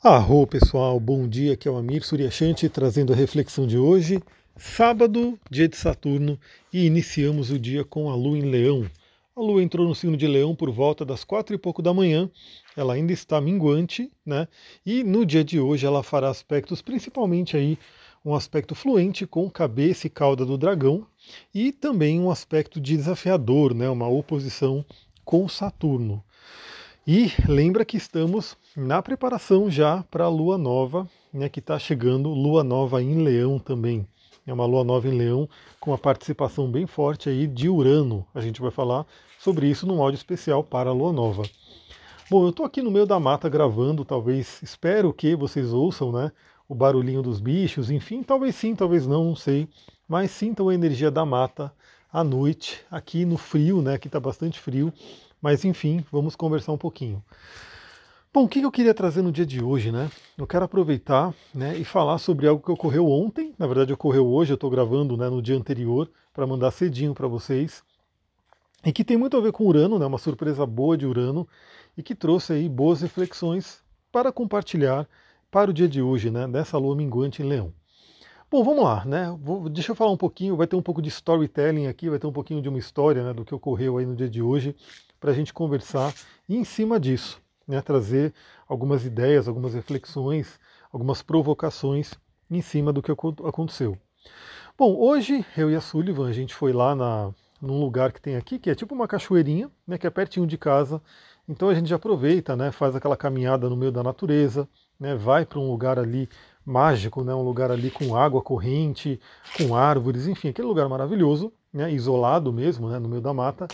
Arro pessoal, bom dia, aqui é o Amir Suryashanti trazendo a reflexão de hoje, sábado, dia de Saturno, e iniciamos o dia com a Lua em Leão. A Lua entrou no signo de Leão por volta das quatro e pouco da manhã, ela ainda está minguante, né? E no dia de hoje ela fará aspectos, principalmente aí um aspecto fluente com cabeça e cauda do dragão, e também um aspecto desafiador, né? Uma oposição com Saturno. E lembra que estamos na preparação já para a lua nova, né, que está chegando, lua nova em Leão também. É uma lua nova em Leão com uma participação bem forte aí de Urano. A gente vai falar sobre isso num áudio especial para a lua nova. Bom, eu estou aqui no meio da mata gravando, talvez, espero que vocês ouçam, né, o barulhinho dos bichos, enfim, talvez sim, talvez não, não sei, mas sintam a energia da mata à noite, aqui no frio, né, aqui está bastante frio, mas enfim, vamos conversar um pouquinho. Bom, o que eu queria trazer no dia de hoje, né? Eu quero aproveitar né, e falar sobre algo que ocorreu ontem, na verdade ocorreu hoje, eu estou gravando né, no dia anterior para mandar cedinho para vocês, e que tem muito a ver com Urano, né, uma surpresa boa de Urano, e que trouxe aí boas reflexões para compartilhar para o dia de hoje, né, dessa lua minguante em Leão. Bom, vamos lá, né? Vou, deixa eu falar um pouquinho, vai ter um pouco de storytelling aqui, vai ter um pouquinho de uma história né, do que ocorreu aí no dia de hoje, para a gente conversar e em cima disso, né, trazer algumas ideias, algumas reflexões, algumas provocações em cima do que aconteceu. Bom, hoje eu e a Sullivan, a gente foi lá na, num lugar que tem aqui, que é tipo uma cachoeirinha, né, que é pertinho de casa. Então a gente aproveita, né, faz aquela caminhada no meio da natureza, né, vai para um lugar ali mágico, né, um lugar ali com água corrente, com árvores, enfim, aquele lugar maravilhoso, né, isolado mesmo, né, no meio da mata.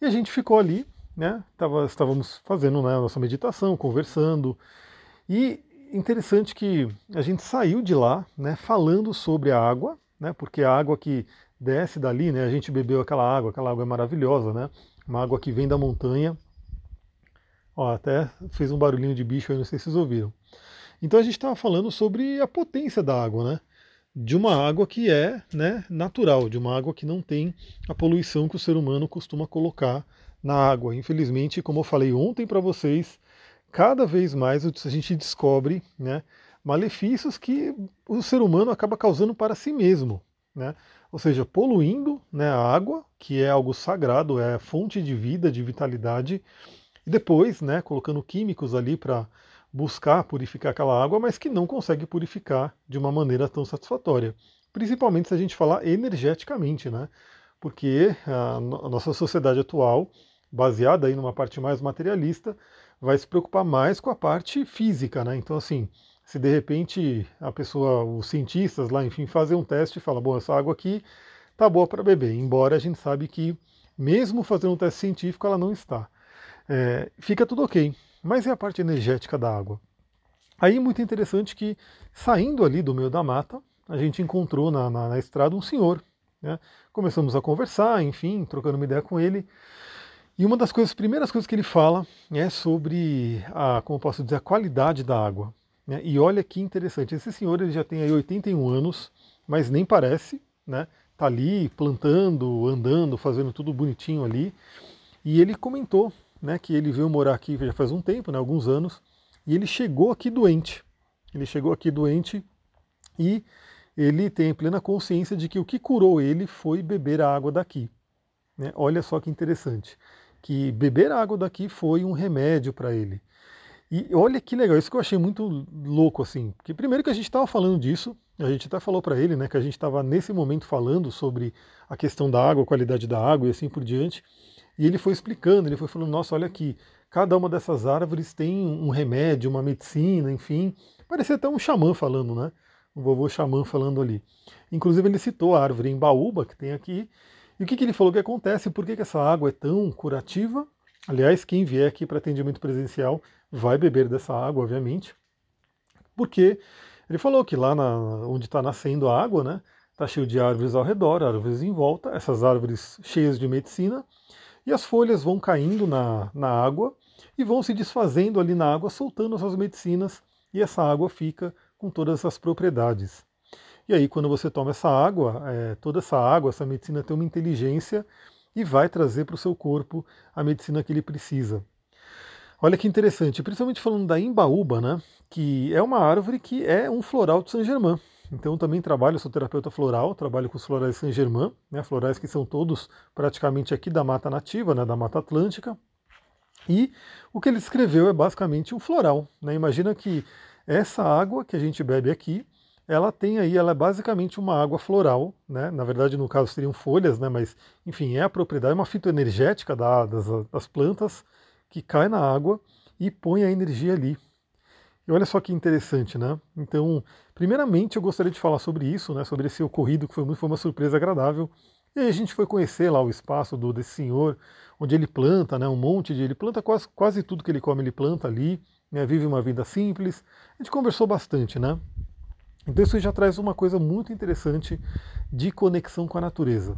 E a gente ficou ali, né, tava, estávamos fazendo né, a nossa meditação, conversando. E interessante que a gente saiu de lá né, falando sobre a água, né, porque a água que desce dali, né, a gente bebeu aquela água, aquela água é maravilhosa, né, uma água que vem da montanha. Ó, até fez um barulhinho de bicho aí, não sei se vocês ouviram. Então a gente estava falando sobre a potência da água, né? De uma água que é né, natural, de uma água que não tem a poluição que o ser humano costuma colocar na água. Infelizmente, como eu falei ontem para vocês, cada vez mais a gente descobre né, malefícios que o ser humano acaba causando para si mesmo. Né? Ou seja, poluindo né, a água, que é algo sagrado, é fonte de vida, de vitalidade, e depois né, colocando químicos ali para buscar purificar aquela água, mas que não consegue purificar de uma maneira tão satisfatória. Principalmente se a gente falar energeticamente, né? Porque a, nossa sociedade atual, baseada aí numa parte mais materialista, vai se preocupar mais com a parte física, né? Então, assim, se de repente a pessoa, os cientistas lá, enfim, fazem um teste e falam, bom, essa água aqui tá boa para beber, embora a gente sabe que mesmo fazendo um teste científico ela não está. É, fica tudo ok mas é a parte energética da água. Aí muito interessante que, saindo ali do meio da mata, a gente encontrou na, na, na estrada um senhor. Né? Começamos a conversar, enfim, trocando uma ideia com ele. E uma das coisas, primeiras coisas que ele fala é sobre a, como posso dizer, a qualidade da água. Né? E olha que interessante, esse senhor ele já tem aí 81 anos, mas nem parece, né? Tá ali plantando, andando, fazendo tudo bonitinho ali. E ele comentou né, que ele veio morar aqui já faz um tempo, né, alguns anos, e ele chegou aqui doente. Ele chegou aqui doente e ele tem plena consciência de que o que curou ele foi beber a água daqui. Né? Olha só que interessante, que beber a água daqui foi um remédio para ele. E olha que legal, isso que eu achei muito louco assim, porque primeiro que a gente estava falando disso, a gente até falou para ele, né, que a gente estava nesse momento falando sobre a questão da água, a qualidade da água e assim por diante. E ele foi explicando, ele foi falando, nossa, olha aqui, cada uma dessas árvores tem um remédio, uma medicina, enfim. Parecia até um xamã falando, né? Um vovô xamã falando ali. Inclusive ele citou a árvore em Baúba, que tem aqui. E o que, que ele falou que acontece? Por que, que essa água é tão curativa? Aliás, quem vier aqui para atendimento presencial vai beber dessa água, obviamente. Porque ele falou que lá na, onde está nascendo a água, né? Está cheio de árvores ao redor, árvores em volta, essas árvores cheias de medicina, e as folhas vão caindo na, na água e vão se desfazendo ali na água, soltando as suas medicinas, e essa água fica com todas essas propriedades. E aí, quando você toma essa água, é, toda essa água, essa medicina tem uma inteligência e vai trazer para o seu corpo a medicina que ele precisa. Olha que interessante, principalmente falando da imbaúba, né? Que é uma árvore que é um floral de Saint-Germain. Então também trabalho, sou terapeuta floral, trabalho com os florais Saint-Germain, né? Florais que são todos praticamente aqui da mata nativa, né? Da mata atlântica. E o que ele escreveu é basicamente um floral. Né? Imagina que essa água que a gente bebe aqui, ela tem aí, ela é basicamente uma água floral, né? Na verdade, no caso seriam folhas, né? Mas, enfim, é a propriedade, é uma fitoenergética da, das, das plantas que cai na água e põe a energia ali. E olha só que interessante, né? Então, primeiramente eu gostaria de falar sobre isso, né? Sobre esse ocorrido que foi, foi uma surpresa agradável. E aí a gente foi conhecer lá o espaço do, desse senhor, onde ele planta, né? Um monte de. Ele planta quase, quase tudo que ele come, ele planta ali, né, vive uma vida simples. A gente conversou bastante, né? Então isso já traz uma coisa muito interessante de conexão com a natureza.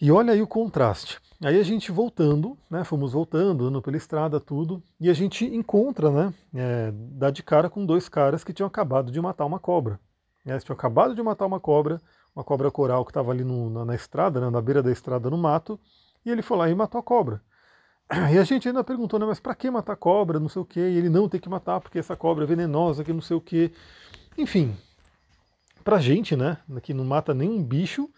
E olha aí o contraste. Aí a gente voltando, né, fomos voltando, andando pela estrada, tudo, e a gente encontra, né, é, dá de cara com dois caras que tinham acabado de matar uma cobra. Né, eles tinham acabado de matar uma cobra, uma cobra coral que estava ali no, na, na, estrada, né, na beira da estrada no mato, e ele foi lá e matou a cobra. E a gente ainda perguntou, né, mas para que matar cobra, não sei o quê, e ele não tem que matar porque essa cobra é venenosa, que não sei o quê. Enfim, pra gente, né, que não mata nenhum bicho,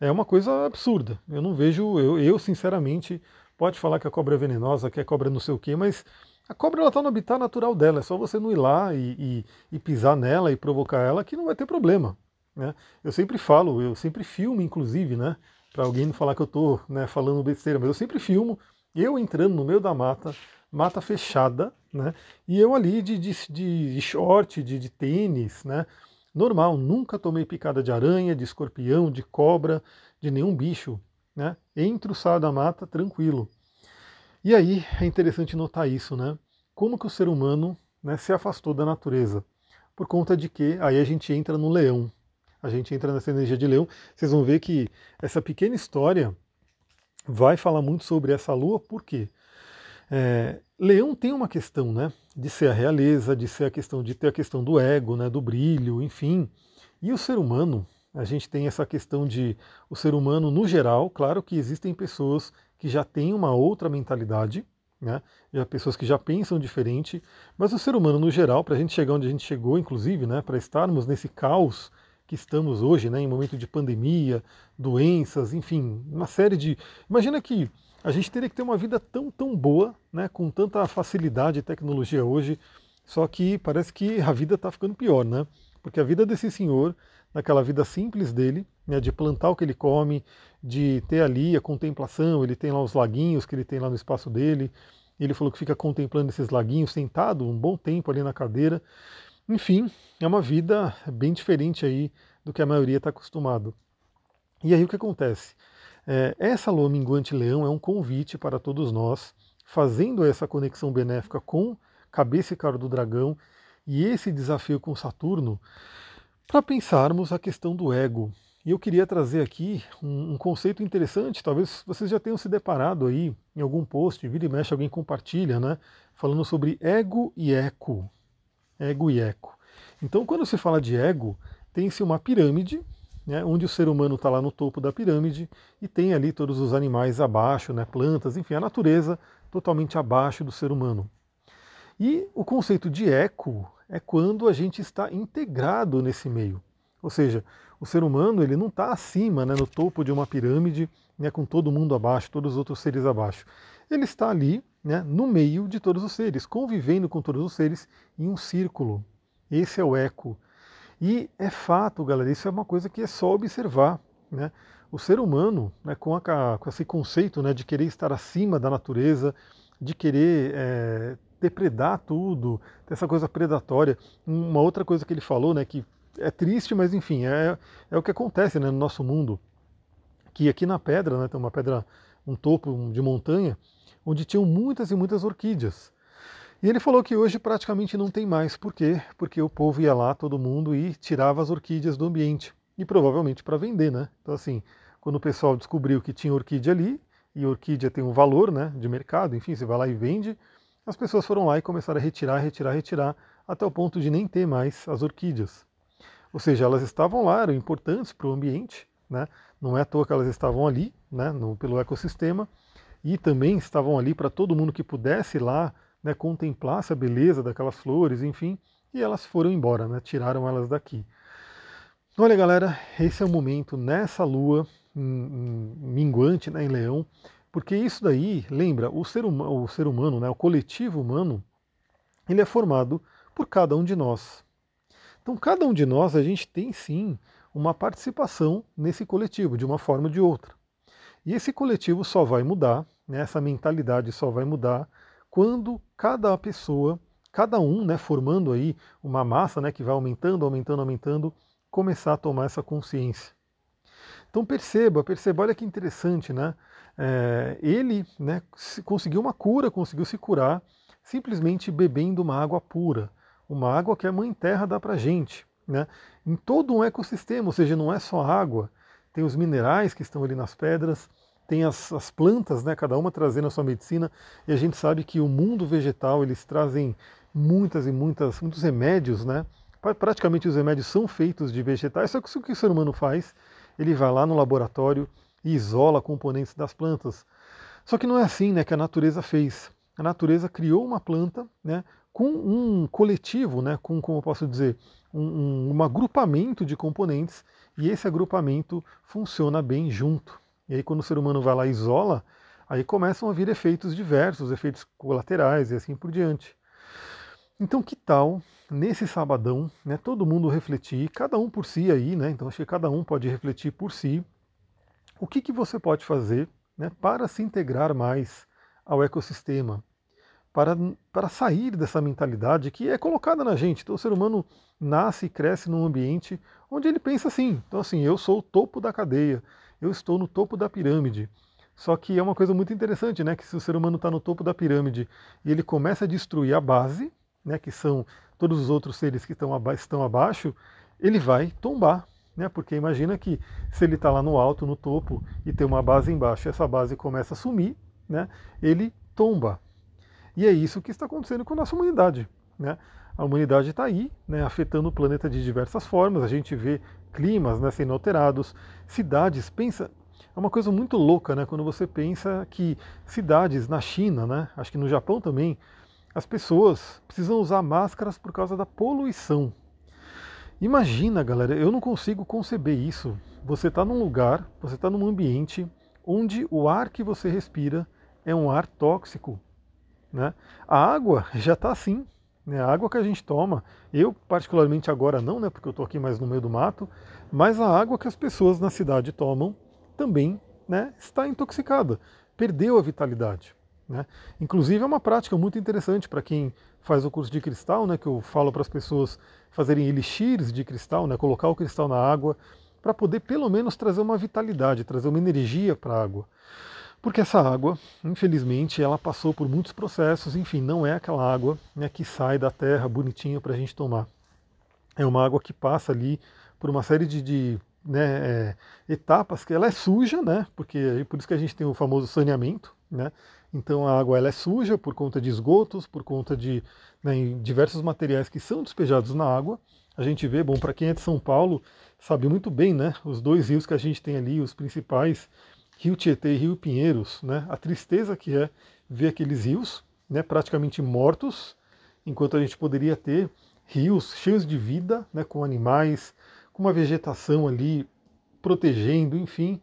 é uma coisa absurda. Eu não vejo, eu, eu sinceramente, pode falar que a cobra é venenosa, que a cobra é não sei o quê, mas a cobra está no habitat natural dela, é só você não ir lá e, e, e, pisar nela e provocar ela que não vai ter problema. Né? Eu sempre falo, eu sempre filmo, inclusive, né? Para alguém não falar que eu estou né, falando besteira, mas eu sempre filmo eu entrando no meio da mata, mata fechada, né? E eu ali de, de, de short, de, de tênis, né? Normal, nunca tomei picada de aranha, de escorpião, de cobra, de nenhum bicho. Né? Entro, saio da mata, tranquilo. E aí é interessante notar isso, né? Como que o ser humano né, se afastou da natureza? Por conta de que aí a gente entra no leão. A gente entra nessa energia de leão. Vocês vão ver que essa pequena história vai falar muito sobre essa lua, por quê? É, Leão tem uma questão, né, de ser a realeza, de ser a questão de ter a questão do ego, né, do brilho, enfim. E o ser humano, a gente tem essa questão de o ser humano no geral, claro que existem pessoas que já têm uma outra mentalidade, né, já pessoas que já pensam diferente, mas o ser humano no geral, para a gente chegar onde a gente chegou, inclusive, né, para estarmos nesse caos que estamos hoje, né, em momento de pandemia, doenças, enfim, uma série de. Imagina que a gente teria que ter uma vida tão, tão boa, né, com tanta facilidade e tecnologia hoje, só que parece que a vida está ficando pior, né? Porque a vida desse senhor, naquela vida simples dele, né, de plantar o que ele come, de ter ali a contemplação, ele tem lá os laguinhos que ele tem lá no espaço dele, ele falou que fica contemplando esses laguinhos sentado um bom tempo ali na cadeira. Enfim, é uma vida bem diferente aí do que a maioria está acostumado. E aí o que acontece? É, essa lua minguante leão é um convite para todos nós, fazendo essa conexão benéfica com cabeça e cara do dragão e esse desafio com Saturno, para pensarmos a questão do ego. E eu queria trazer aqui um, um, conceito interessante, talvez vocês já tenham se deparado aí em algum post, vira e mexe, alguém compartilha, né? Falando sobre ego e eco. Ego e eco. Então, quando se fala de ego, tem-se uma pirâmide né, onde o ser humano está lá no topo da pirâmide e tem ali todos os animais abaixo, né, plantas, enfim, a natureza totalmente abaixo do ser humano. E o conceito de eco é quando a gente está integrado nesse meio. Ou seja, o ser humano ele não está acima, né, no topo de uma pirâmide, né, com todo mundo abaixo, todos os outros seres abaixo. Ele está ali, né, no meio de todos os seres, convivendo com todos os seres em um círculo. Esse é o eco. E é fato, galera, isso é uma coisa que é só observar. Né? O ser humano, né, com, a, com esse conceito né, de querer estar acima da natureza, de querer é, depredar tudo, essa coisa predatória. Uma outra coisa que ele falou, né, que é triste, mas enfim, é, é o que acontece né, no nosso mundo. Que aqui na pedra, né, tem uma pedra, um topo de montanha, onde tinham muitas e muitas orquídeas. E ele falou que hoje praticamente não tem mais. Por quê? Porque o povo ia lá, todo mundo, e tirava as orquídeas do ambiente. E provavelmente para vender, né? Então, assim, quando o pessoal descobriu que tinha orquídea ali, e orquídea tem um valor né, de mercado, enfim, você vai lá e vende, as pessoas foram lá e começaram a retirar, retirar, retirar, até o ponto de nem ter mais as orquídeas. Ou seja, elas estavam lá, eram importantes para o ambiente, né? não é à toa que elas estavam ali, né, no, pelo ecossistema, e também estavam ali para todo mundo que pudesse lá né, contemplasse a beleza daquelas flores, enfim, e elas foram embora, né, tiraram elas daqui. Olha, galera, esse é o momento nessa lua minguante né, em Leão, porque isso daí, lembra, o ser, huma, o ser humano, né, o coletivo humano, ele é formado por cada um de nós. Então, cada um de nós, a gente tem sim uma participação nesse coletivo, de uma forma ou de outra. E esse coletivo só vai mudar, né, essa mentalidade só vai mudar quando cada pessoa, cada um, né, formando aí uma massa né, que vai aumentando, aumentando, aumentando, começar a tomar essa consciência. Então perceba, perceba, olha que interessante, né? É, ele né, conseguiu uma cura, conseguiu se curar simplesmente bebendo uma água pura, uma água que a Mãe Terra dá para gente, né? Em todo um ecossistema, ou seja, não é só água, tem os minerais que estão ali nas pedras, tem as, as, plantas, né, cada uma trazendo a sua medicina, e a gente sabe que o mundo vegetal eles trazem muitas e muitas, muitos remédios, né? Praticamente os remédios são feitos de vegetais, só que o que o ser humano faz, ele vai lá no laboratório e isola componentes das plantas. Só que não é assim né, que a natureza fez. A natureza criou uma planta né, com um coletivo, né, com, como eu posso dizer, um, um, um agrupamento de componentes, e esse agrupamento funciona bem junto. E aí quando o ser humano vai lá e isola, aí começam a vir efeitos diversos, efeitos colaterais e assim por diante. Então que tal nesse sabadão, né, todo mundo refletir, cada um por si aí, né? Então acho que cada um pode refletir por si o que, que você pode fazer né, para se integrar mais ao ecossistema, para, para sair dessa mentalidade que é colocada na gente. Então o ser humano nasce e cresce num ambiente onde ele pensa assim. Então assim, eu sou o topo da cadeia, eu estou no topo da pirâmide. Só que é uma coisa muito interessante, né? Que se o ser humano está no topo da pirâmide e ele começa a destruir a base, né? Que são todos os outros seres que estão, aba estão abaixo, ele vai tombar. Né? Porque imagina que se ele está lá no alto, no topo, e tem uma base embaixo, essa base começa a sumir, né? ele tomba. E é isso que está acontecendo com a nossa humanidade. Né? A humanidade está aí, né, afetando o planeta de diversas formas. A gente vê climas né, sendo alterados, cidades. Pensa, é uma coisa muito louca, né? Quando você pensa que cidades na China, né? Acho que no Japão também, as pessoas precisam usar máscaras por causa da poluição. Imagina, galera, eu não consigo conceber isso. Você está num lugar, você está num ambiente onde o ar que você respira é um ar tóxico. Né? A água já está assim. Né? A água que a gente toma, eu particularmente agora não, né, porque eu estou aqui mais no meio do mato, mas a água que as pessoas na cidade tomam também né, está intoxicada, perdeu a vitalidade. Né? Inclusive é uma prática muito interessante para quem faz o curso de cristal, né, que eu falo para as pessoas fazerem elixirs de cristal, né, colocar o cristal na água, para poder pelo menos trazer uma vitalidade, trazer uma energia para a água. Porque essa água, infelizmente, ela passou por muitos processos, enfim, não é aquela água né, que sai da terra bonitinha para a gente tomar. É uma água que passa ali por uma série de, de né, é, etapas que ela é suja, né? Porque é por isso que a gente tem o famoso saneamento, né? Então a água ela é suja por conta de esgotos, por conta de né, diversos materiais que são despejados na água. A gente vê, bom, para quem é de São Paulo, sabe muito bem, né? Os dois rios que a gente tem ali, os principais, Rio Tietê e Rio Pinheiros, né? A tristeza que é ver aqueles rios, né, praticamente mortos, enquanto a gente poderia ter rios cheios de vida, né, com animais, com uma vegetação ali protegendo, enfim.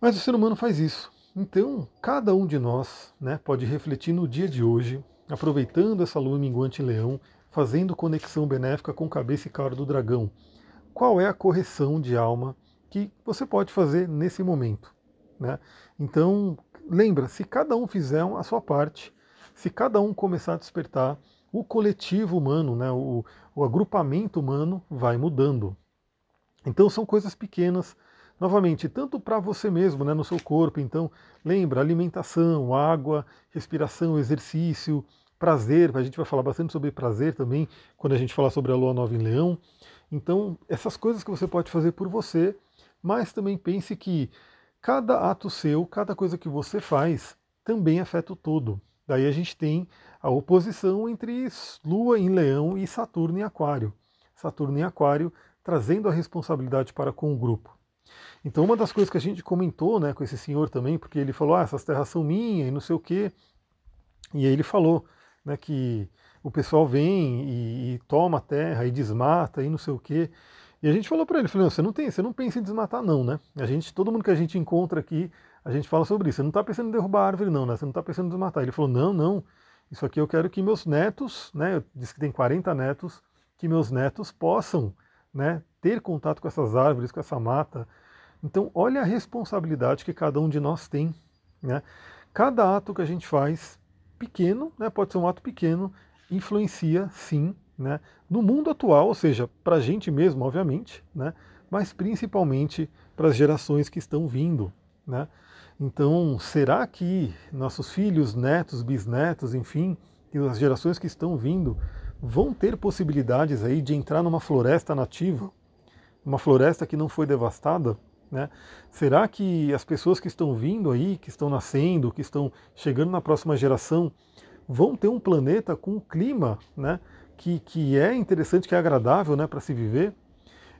Mas o ser humano faz isso. Então, cada um de nós né, pode refletir no dia de hoje, aproveitando essa lua minguante leão, fazendo conexão benéfica com cabeça e cara do dragão. Qual é a correção de alma que você pode fazer nesse momento? Né? Então, lembra, se cada um fizer a sua parte, se cada um começar a despertar, o coletivo humano, né, o, o agrupamento humano vai mudando. Então são coisas pequenas, Novamente, tanto para você mesmo, né, no seu corpo, então lembra alimentação, água, respiração, exercício, prazer, a gente vai falar bastante sobre prazer também quando a gente falar sobre a lua nova em leão. Então, essas coisas que você pode fazer por você, mas também pense que cada ato seu, cada coisa que você faz, também afeta o todo. Daí a gente tem a oposição entre Lua em Leão e Saturno em Aquário. Saturno em Aquário trazendo a responsabilidade para com o grupo. Então uma das coisas que a gente comentou né, com esse senhor também, porque ele falou, ah, essas terras são minhas e não sei o quê, e aí ele falou, né, que o pessoal vem e, e, toma a terra e desmata e não sei o quê. E a gente falou para ele, falou, você não tem, você não pensa em desmatar não, né? A gente, todo mundo que a gente encontra aqui, a gente fala sobre isso. Você não está pensando em derrubar a árvore não, né? Você não está pensando em desmatar. Ele falou, não, não. Isso aqui eu quero que meus netos, né? Eu disse que tem 40 netos, que meus netos possam, né? Ter contato com essas árvores, com essa mata. Então, olha a responsabilidade que cada um de nós tem, né? Cada ato que a gente faz, pequeno, né? Pode ser um ato pequeno, influencia sim né, no mundo atual, ou seja, para a gente mesmo, obviamente, né, mas principalmente para as gerações que estão vindo. Né? Então, será que nossos filhos, netos, bisnetos, enfim, as gerações que estão vindo vão ter possibilidades aí de entrar numa floresta nativa, uma floresta que não foi devastada? Né? Será que as pessoas que estão vindo aí, que estão nascendo, que estão chegando na próxima geração, vão ter um planeta com um clima né, que, que é interessante, que é agradável né, para se viver.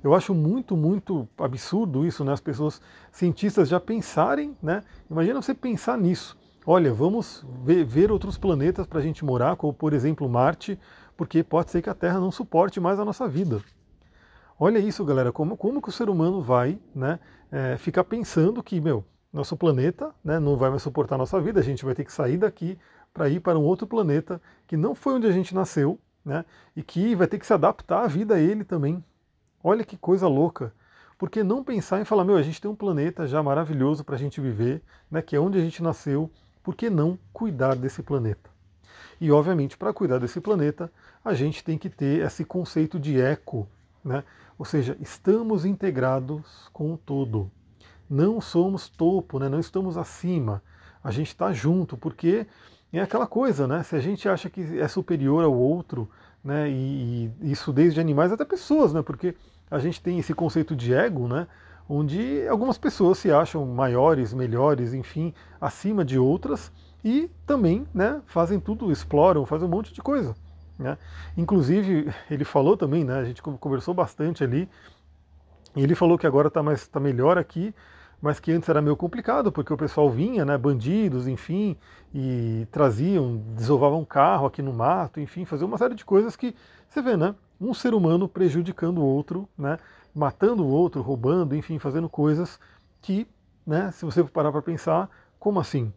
Eu acho muito, muito absurdo isso, né? As pessoas, cientistas já pensarem, né? Imagina você pensar nisso. Olha, vamos ver, ver outros planetas para a gente morar, como por exemplo Marte, porque pode ser que a Terra não suporte mais a nossa vida. Olha isso, galera, como, como que o ser humano vai né, é, ficar pensando que, meu, nosso planeta né, não vai mais suportar a nossa vida, a gente vai ter que sair daqui para ir para um outro planeta que não foi onde a gente nasceu, né? E que vai ter que se adaptar à vida a ele também. Olha que coisa louca. Por que não pensar em falar, meu, a gente tem um planeta já maravilhoso para a gente viver, né, que é onde a gente nasceu, por que não cuidar desse planeta? E, obviamente, para cuidar desse planeta, a gente tem que ter esse conceito de eco, né? ou seja, estamos integrados com o todo. Não somos topo, né? não estamos acima. A gente está junto, porque é aquela coisa, né? Se a gente acha que é superior ao outro, né? E, e, isso desde animais até pessoas, né? Porque a gente tem esse conceito de ego, né? Onde algumas pessoas se acham maiores, melhores, enfim, acima de outras e também, né? Fazem tudo, exploram, fazem um monte de coisa. Né? Inclusive, ele falou também, né? A gente conversou bastante ali. E ele falou que agora está mais, tá melhor aqui, mas que antes era meio complicado, porque o pessoal vinha, né, bandidos, enfim, e traziam, desovavam carro aqui no mato, enfim, fazer uma série de coisas que você vê, né, um ser humano prejudicando o outro, né, matando o outro, roubando, enfim, fazendo coisas que, né, se você parar para pensar, como assim?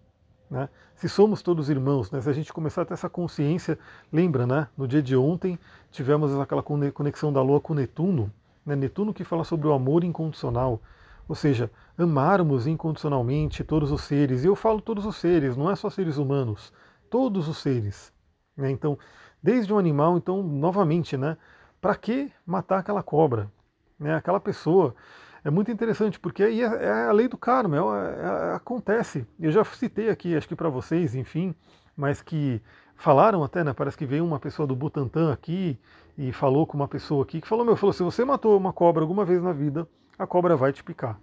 Né? Se somos todos irmãos, né, se a gente começar a ter essa consciência, lembra, né, no dia de ontem tivemos aquela conexão da Lua com Netuno, né, Netuno que fala sobre o amor incondicional, ou seja, amarmos incondicionalmente todos os seres. E eu falo todos os seres, não é só seres humanos, todos os seres. Né? Então, desde um animal, então, novamente, né? Para que matar aquela cobra? Né? Aquela pessoa. É muito interessante, porque aí é, é a lei do karma, é, é, acontece. Eu já citei aqui, acho que para vocês, enfim, mas que falaram até, né? Parece que veio uma pessoa do Butantan aqui e falou com uma pessoa aqui que falou: Meu, falou, se você matou uma cobra alguma vez na vida, a cobra vai te picar.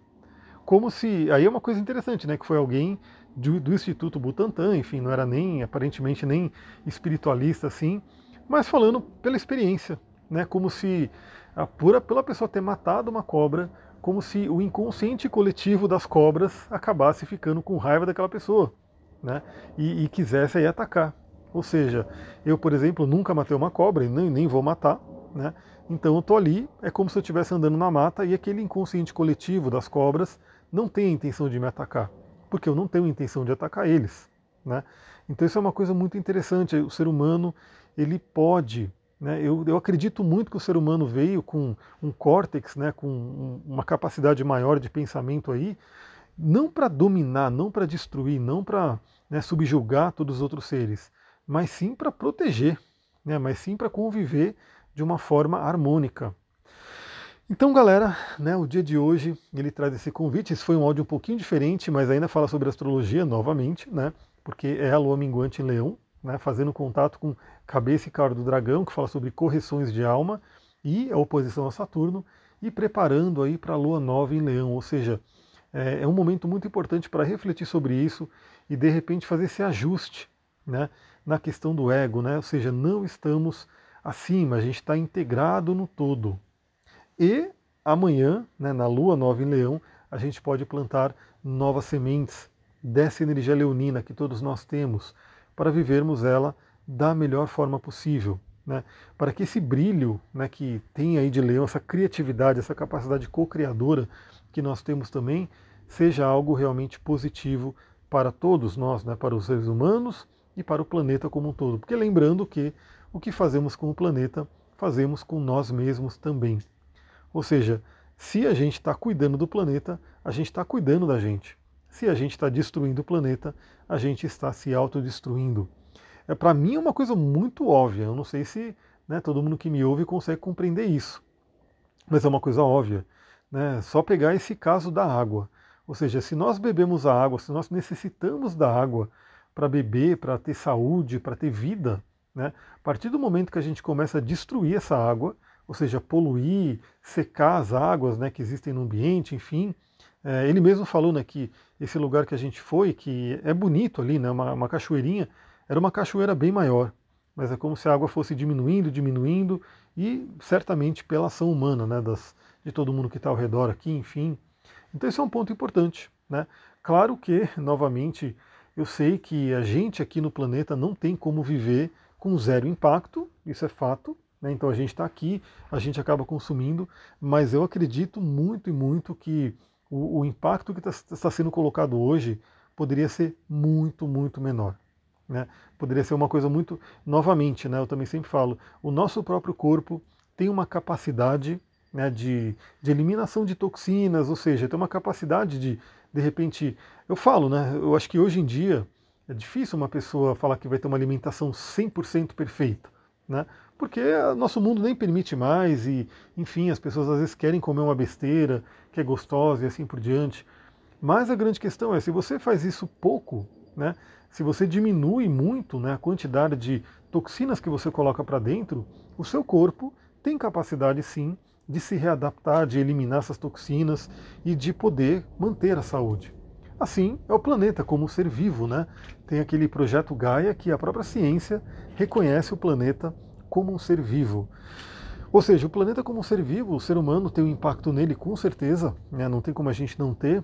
Como se. Aí é uma coisa interessante, né? Que foi alguém do, do Instituto Butantan, enfim, não era nem, aparentemente, nem espiritualista assim, mas falando pela experiência, né? Como se, a pura, pela pessoa ter matado uma cobra, como se o inconsciente coletivo das cobras acabasse ficando com raiva daquela pessoa, né? E, e quisesse aí atacar. Ou seja, eu, por exemplo, nunca matei uma cobra e nem, nem vou matar, né? Então eu estou ali, é como se eu estivesse andando na mata e aquele inconsciente coletivo das cobras não tem a intenção de me atacar, porque eu não tenho intenção de atacar eles. Né? Então isso é uma coisa muito interessante. O ser humano ele pode, né? eu, eu acredito muito que o ser humano veio com um córtex, né? com um, uma capacidade maior de pensamento aí, não para dominar, não para destruir, não para né, subjugar todos os outros seres, mas sim para proteger, né? mas sim para conviver de uma forma harmônica. Então, galera, né, o dia de hoje ele traz esse convite. Esse foi um áudio um pouquinho diferente, mas ainda fala sobre astrologia novamente, né? Porque é a lua minguante em Leão, né, fazendo contato com cabeça e cara do dragão, que fala sobre correções de alma e a oposição a Saturno, e preparando aí para a lua nova em Leão. Ou seja, é, é um momento muito importante para refletir sobre isso e de repente fazer esse ajuste, né, na questão do ego, né? Ou seja, não estamos acima, a gente está integrado no todo. E amanhã, né, na lua nova em leão, a gente pode plantar novas sementes dessa energia leonina que todos nós temos, para vivermos ela da melhor forma possível. Né, para que esse brilho né, que tem aí de leão, essa criatividade, essa capacidade co-criadora que nós temos também, seja algo realmente positivo para todos nós, né, para os seres humanos e para o planeta como um todo. Porque lembrando que o que fazemos com o planeta, fazemos com nós mesmos também. Ou seja, se a gente está cuidando do planeta, a gente está cuidando da gente. Se a gente está destruindo o planeta, a gente está se autodestruindo. É, Para mim é uma coisa muito óbvia. Eu não sei se né, todo mundo que me ouve consegue compreender isso. Mas é uma coisa óbvia. Né? Só pegar esse caso da água. Ou seja, se nós bebemos a água, se nós necessitamos da água para beber, para ter saúde, para ter vida, né? a partir do momento que a gente começa a destruir essa água, ou seja, poluir, secar as águas né, que existem no ambiente, enfim, é, ele mesmo falou né, que esse lugar que a gente foi, que é bonito ali, né, uma, uma cachoeirinha, era uma cachoeira bem maior, mas é como se a água fosse diminuindo, diminuindo, e certamente pela ação humana, né, das, de todo mundo que está ao redor aqui, enfim. Então esse é um ponto importante. Né? Claro que, novamente, eu sei que a gente aqui no planeta não tem como viver com zero impacto, isso é fato, né? então a gente está aqui, a gente acaba consumindo, mas eu acredito muito e muito que o, o impacto que está tá sendo colocado hoje poderia ser muito, muito menor. Né? Poderia ser uma coisa muito. Novamente, né? eu também sempre falo, o nosso próprio corpo tem uma capacidade né, de, de eliminação de toxinas, ou seja, tem uma capacidade de, de repente. Eu falo, né? Eu acho que hoje em dia é difícil uma pessoa falar que vai ter uma alimentação 100% perfeita, né? Porque nosso mundo nem permite mais e, enfim, as pessoas às vezes querem comer uma besteira que é gostosa e assim por diante. Mas a grande questão é, se você faz isso pouco, né, se você diminui muito né, a quantidade de toxinas que você coloca para dentro, o seu corpo tem capacidade sim de se readaptar, de eliminar essas toxinas e de poder manter a saúde. Assim é o planeta como um ser vivo, né? Tem aquele projeto Gaia que a própria ciência reconhece o planeta como um ser vivo. Ou seja, o planeta como um ser vivo, o ser humano tem um impacto nele com certeza, né? não tem como a gente não ter,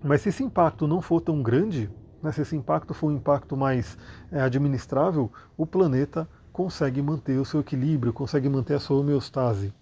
mas se esse impacto não for tão grande, né? se esse impacto for um impacto mais é, administrável, o planeta consegue manter o seu equilíbrio, consegue manter a sua homeostase.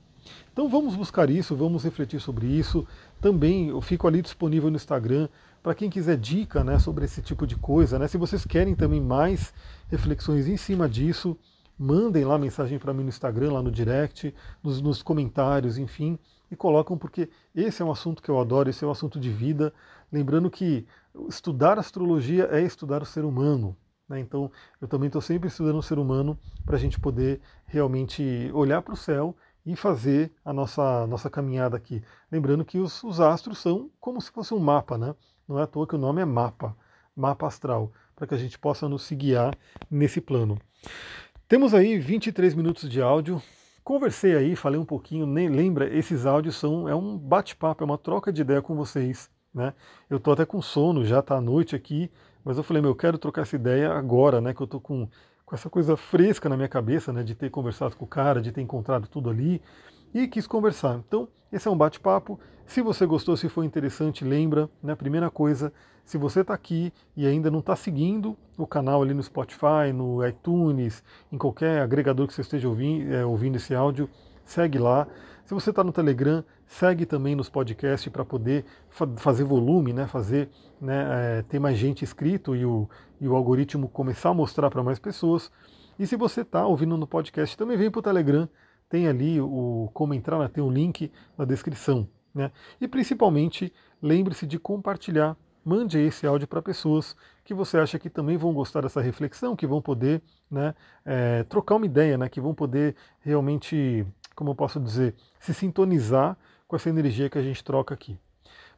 Então vamos buscar isso, vamos refletir sobre isso. Também eu fico ali disponível no Instagram para quem quiser dica né, sobre esse tipo de coisa. Né? Se vocês querem também mais reflexões em cima disso, mandem lá mensagem para mim no Instagram, lá no direct, nos, nos, comentários, enfim, e colocam porque esse é um assunto que eu adoro, esse é um assunto de vida. Lembrando que estudar astrologia é estudar o ser humano. Né? Então eu também estou sempre estudando o ser humano para a gente poder realmente olhar para o céu e fazer a nossa, nossa caminhada aqui. Lembrando que os, os astros são como se fosse um mapa, né? Não é à toa que o nome é mapa, mapa astral, para que a gente possa nos guiar nesse plano. Temos aí 23 minutos de áudio. Conversei aí, falei um pouquinho, nem lembra, esses áudios são é um bate-papo, é uma troca de ideia com vocês, né? Eu tô até com sono, já tá à noite aqui, mas eu falei, meu, eu quero trocar essa ideia agora, né, que eu tô com com essa coisa fresca na minha cabeça, né, de ter conversado com o cara, de ter encontrado tudo ali e quis conversar. Então, esse é um bate-papo. Se você gostou, se foi interessante, lembra, né, primeira coisa, se você está aqui e ainda não está seguindo o canal ali no Spotify, no iTunes, em qualquer agregador que você esteja ouvindo, é, ouvindo esse áudio, segue lá. Se você está no Telegram, segue também nos podcasts para poder fa fazer volume, né, fazer né, é, ter mais gente inscrito e o, e o algoritmo começar a mostrar para mais pessoas. E se você está ouvindo no podcast, também vem para o Telegram, tem ali o como entrar, né, tem o link na descrição. Né? E principalmente, lembre-se de compartilhar, mande esse áudio para pessoas que você acha que também vão gostar dessa reflexão, que vão poder né, é, trocar uma ideia, né, que vão poder realmente como eu posso dizer, se sintonizar com essa energia que a gente troca aqui.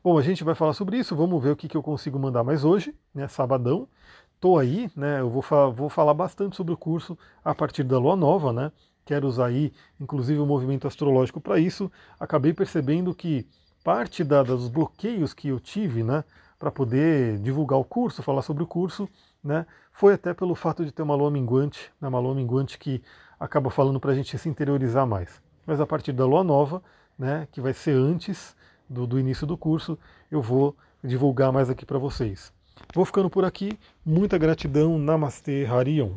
Bom, a gente vai falar sobre isso, vamos ver o que, que eu consigo mandar mais hoje, né, sabadão. Estou aí, né, eu vou, fa vou falar bastante sobre o curso a partir da lua nova, né, quero usar aí, inclusive, o movimento astrológico para isso. Acabei percebendo que parte da, dos bloqueios que eu tive, né, para poder divulgar o curso, falar sobre o curso, né, foi até pelo fato de ter uma lua minguante, né, uma lua minguante que acaba falando para a gente se interiorizar mais mas a partir da lua nova, né, que vai ser antes do, do início do curso, eu vou divulgar mais aqui para vocês. Vou ficando por aqui. Muita gratidão. Namastê, Harion.